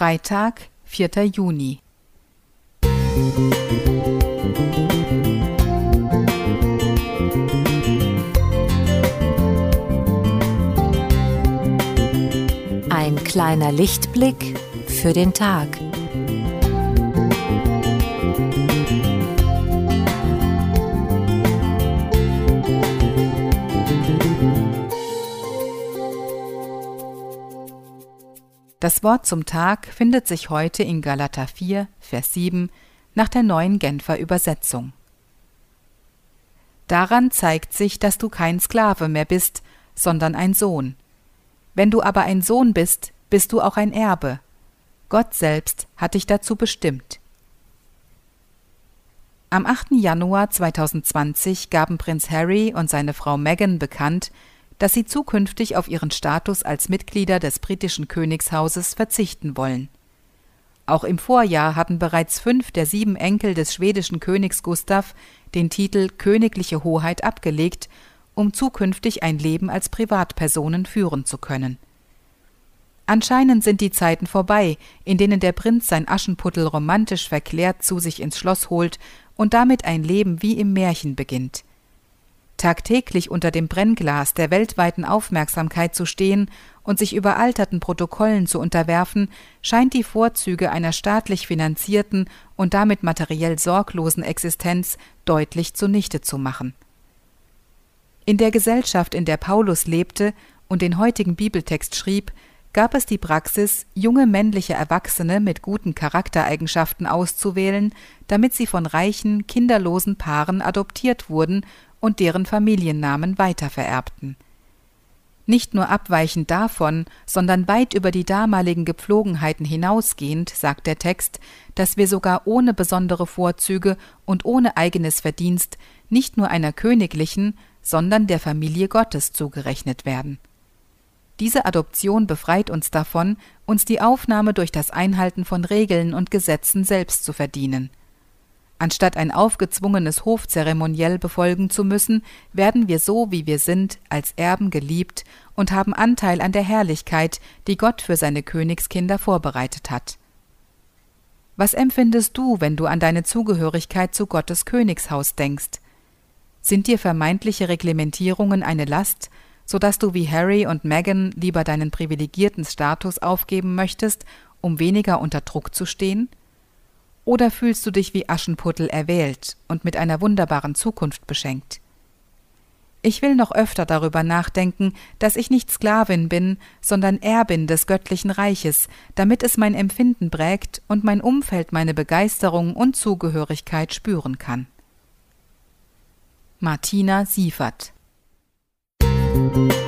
Freitag, 4. Juni. Ein kleiner Lichtblick für den Tag. Das Wort zum Tag findet sich heute in Galater 4, Vers 7 nach der neuen Genfer Übersetzung. Daran zeigt sich, dass du kein Sklave mehr bist, sondern ein Sohn. Wenn du aber ein Sohn bist, bist du auch ein Erbe. Gott selbst hat dich dazu bestimmt. Am 8. Januar 2020 gaben Prinz Harry und seine Frau Meghan bekannt, dass sie zukünftig auf ihren Status als Mitglieder des britischen Königshauses verzichten wollen. Auch im Vorjahr hatten bereits fünf der sieben Enkel des schwedischen Königs Gustav den Titel Königliche Hoheit abgelegt, um zukünftig ein Leben als Privatpersonen führen zu können. Anscheinend sind die Zeiten vorbei, in denen der Prinz sein Aschenputtel romantisch verklärt zu sich ins Schloss holt und damit ein Leben wie im Märchen beginnt tagtäglich unter dem Brennglas der weltweiten Aufmerksamkeit zu stehen und sich überalterten Protokollen zu unterwerfen, scheint die Vorzüge einer staatlich finanzierten und damit materiell sorglosen Existenz deutlich zunichte zu machen. In der Gesellschaft, in der Paulus lebte und den heutigen Bibeltext schrieb, gab es die Praxis, junge männliche Erwachsene mit guten Charaktereigenschaften auszuwählen, damit sie von reichen, kinderlosen Paaren adoptiert wurden und deren Familiennamen weitervererbten. Nicht nur abweichend davon, sondern weit über die damaligen Gepflogenheiten hinausgehend, sagt der Text, dass wir sogar ohne besondere Vorzüge und ohne eigenes Verdienst nicht nur einer königlichen, sondern der Familie Gottes zugerechnet werden. Diese Adoption befreit uns davon, uns die Aufnahme durch das Einhalten von Regeln und Gesetzen selbst zu verdienen. Anstatt ein aufgezwungenes Hofzeremoniell befolgen zu müssen, werden wir so, wie wir sind, als Erben geliebt und haben Anteil an der Herrlichkeit, die Gott für seine Königskinder vorbereitet hat. Was empfindest du, wenn du an deine Zugehörigkeit zu Gottes Königshaus denkst? Sind dir vermeintliche Reglementierungen eine Last, so dass du wie Harry und Meghan lieber deinen privilegierten Status aufgeben möchtest, um weniger unter Druck zu stehen? Oder fühlst du dich wie Aschenputtel erwählt und mit einer wunderbaren Zukunft beschenkt? Ich will noch öfter darüber nachdenken, dass ich nicht Sklavin bin, sondern Erbin des göttlichen Reiches, damit es mein Empfinden prägt und mein Umfeld meine Begeisterung und Zugehörigkeit spüren kann. Martina Siefert Musik